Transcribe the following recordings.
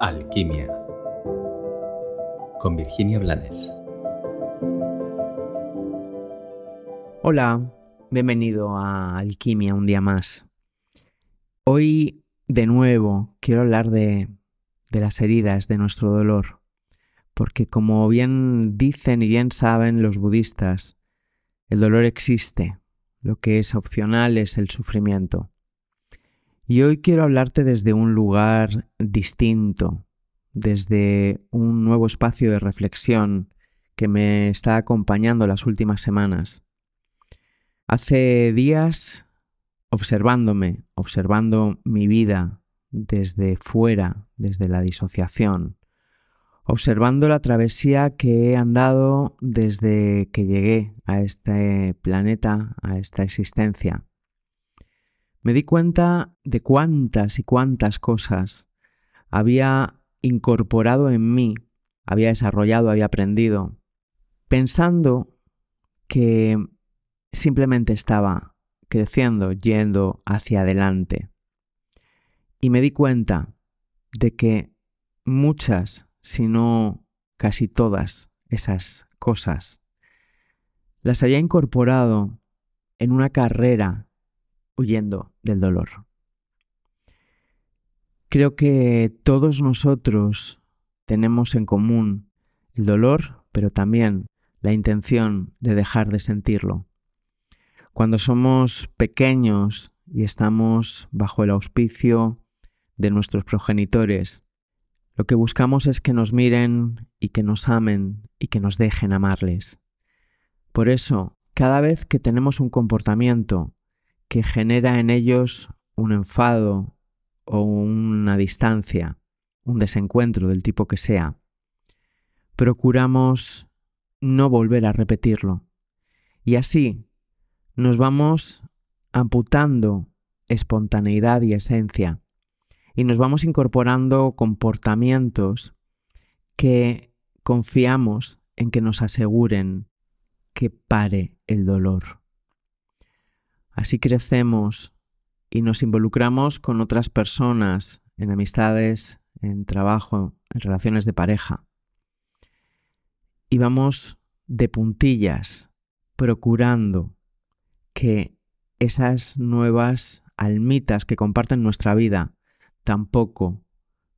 Alquimia con Virginia Blanes. Hola, bienvenido a Alquimia un día más. Hoy de nuevo quiero hablar de, de las heridas, de nuestro dolor, porque como bien dicen y bien saben los budistas, el dolor existe, lo que es opcional es el sufrimiento. Y hoy quiero hablarte desde un lugar distinto, desde un nuevo espacio de reflexión que me está acompañando las últimas semanas. Hace días, observándome, observando mi vida desde fuera, desde la disociación, observando la travesía que he andado desde que llegué a este planeta, a esta existencia, me di cuenta de cuántas y cuántas cosas había incorporado en mí, había desarrollado, había aprendido, pensando que simplemente estaba creciendo, yendo hacia adelante. Y me di cuenta de que muchas, si no casi todas esas cosas, las había incorporado en una carrera huyendo del dolor. Creo que todos nosotros tenemos en común el dolor, pero también la intención de dejar de sentirlo. Cuando somos pequeños y estamos bajo el auspicio de nuestros progenitores, lo que buscamos es que nos miren y que nos amen y que nos dejen amarles. Por eso, cada vez que tenemos un comportamiento que genera en ellos un enfado o una distancia, un desencuentro del tipo que sea, procuramos no volver a repetirlo. Y así nos vamos amputando espontaneidad y esencia y nos vamos incorporando comportamientos que confiamos en que nos aseguren que pare el dolor. Así crecemos y nos involucramos con otras personas en amistades, en trabajo, en relaciones de pareja. Y vamos de puntillas procurando que esas nuevas almitas que comparten nuestra vida tampoco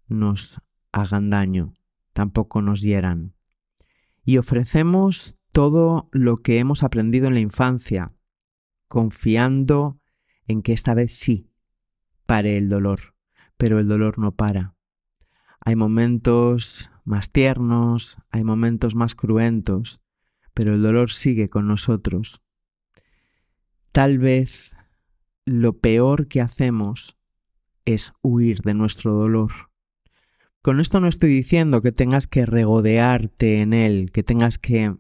nos hagan daño, tampoco nos hieran. Y ofrecemos todo lo que hemos aprendido en la infancia, confiando en que esta vez sí pare el dolor, pero el dolor no para. Hay momentos más tiernos, hay momentos más cruentos, pero el dolor sigue con nosotros. Tal vez lo peor que hacemos es huir de nuestro dolor. Con esto no estoy diciendo que tengas que regodearte en él, que tengas que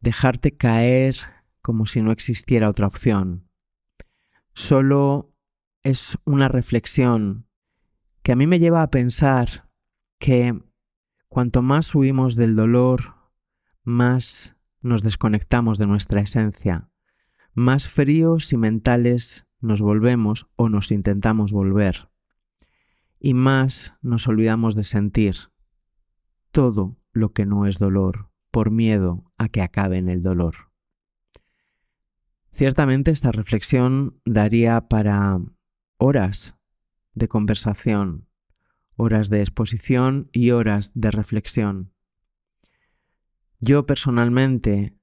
dejarte caer como si no existiera otra opción. Solo es una reflexión que a mí me lleva a pensar que cuanto más huimos del dolor, más nos desconectamos de nuestra esencia, más fríos y mentales nos volvemos o nos intentamos volver, y más nos olvidamos de sentir todo lo que no es dolor por miedo a que acabe en el dolor. Ciertamente esta reflexión daría para horas de conversación, horas de exposición y horas de reflexión. Yo personalmente,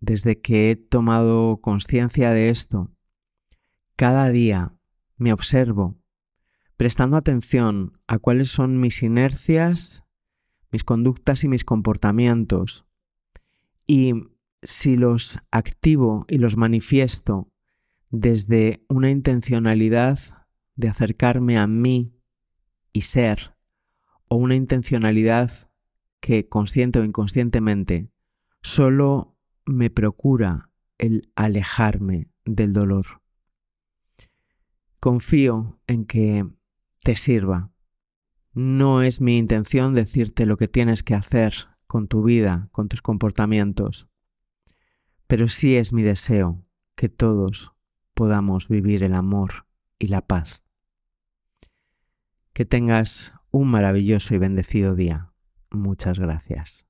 desde que he tomado conciencia de esto, cada día me observo prestando atención a cuáles son mis inercias, mis conductas y mis comportamientos y si los activo y los manifiesto desde una intencionalidad de acercarme a mí y ser, o una intencionalidad que consciente o inconscientemente solo me procura el alejarme del dolor. Confío en que te sirva. No es mi intención decirte lo que tienes que hacer con tu vida, con tus comportamientos pero sí es mi deseo que todos podamos vivir el amor y la paz. Que tengas un maravilloso y bendecido día. Muchas gracias.